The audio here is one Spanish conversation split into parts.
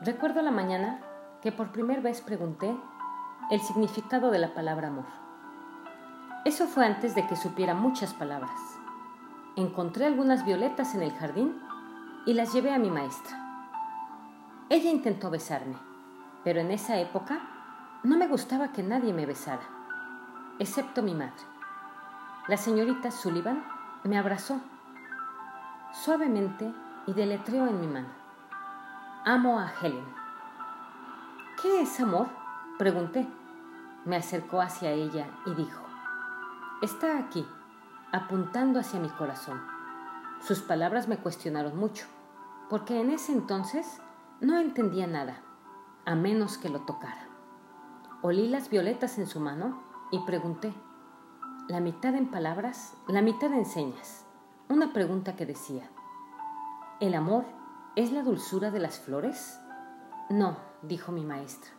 Recuerdo la mañana que por primera vez pregunté el significado de la palabra amor. Eso fue antes de que supiera muchas palabras. Encontré algunas violetas en el jardín y las llevé a mi maestra. Ella intentó besarme, pero en esa época no me gustaba que nadie me besara, excepto mi madre. La señorita Sullivan me abrazó suavemente y deletreó en mi mano. Amo a Helen. ¿Qué es amor? Pregunté. Me acercó hacia ella y dijo, Está aquí, apuntando hacia mi corazón. Sus palabras me cuestionaron mucho, porque en ese entonces no entendía nada, a menos que lo tocara. Olí las violetas en su mano y pregunté, la mitad en palabras, la mitad en señas, una pregunta que decía, ¿el amor es la dulzura de las flores? No, dijo mi maestra.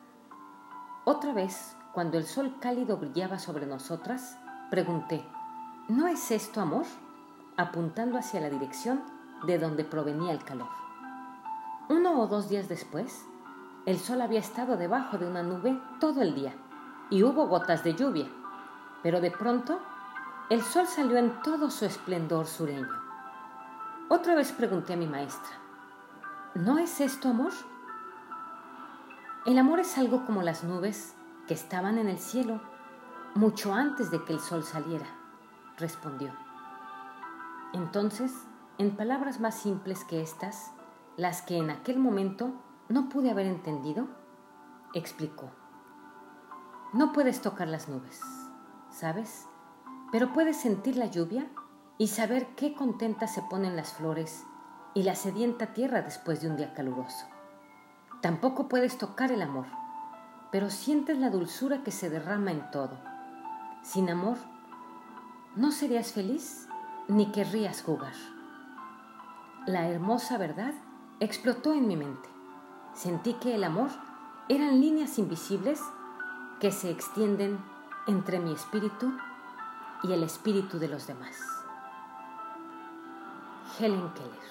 Otra vez, cuando el sol cálido brillaba sobre nosotras, pregunté, ¿no es esto amor? apuntando hacia la dirección de donde provenía el calor. Uno o dos días después, el sol había estado debajo de una nube todo el día y hubo gotas de lluvia, pero de pronto el sol salió en todo su esplendor sureño. Otra vez pregunté a mi maestra, ¿no es esto amor? El amor es algo como las nubes que estaban en el cielo mucho antes de que el sol saliera, respondió. Entonces, en palabras más simples que estas, las que en aquel momento no pude haber entendido, explicó. No puedes tocar las nubes, ¿sabes? Pero puedes sentir la lluvia y saber qué contentas se ponen las flores y la sedienta tierra después de un día caluroso. Tampoco puedes tocar el amor, pero sientes la dulzura que se derrama en todo. Sin amor, no serías feliz ni querrías jugar. La hermosa verdad explotó en mi mente. Sentí que el amor eran líneas invisibles que se extienden entre mi espíritu y el espíritu de los demás. Helen Keller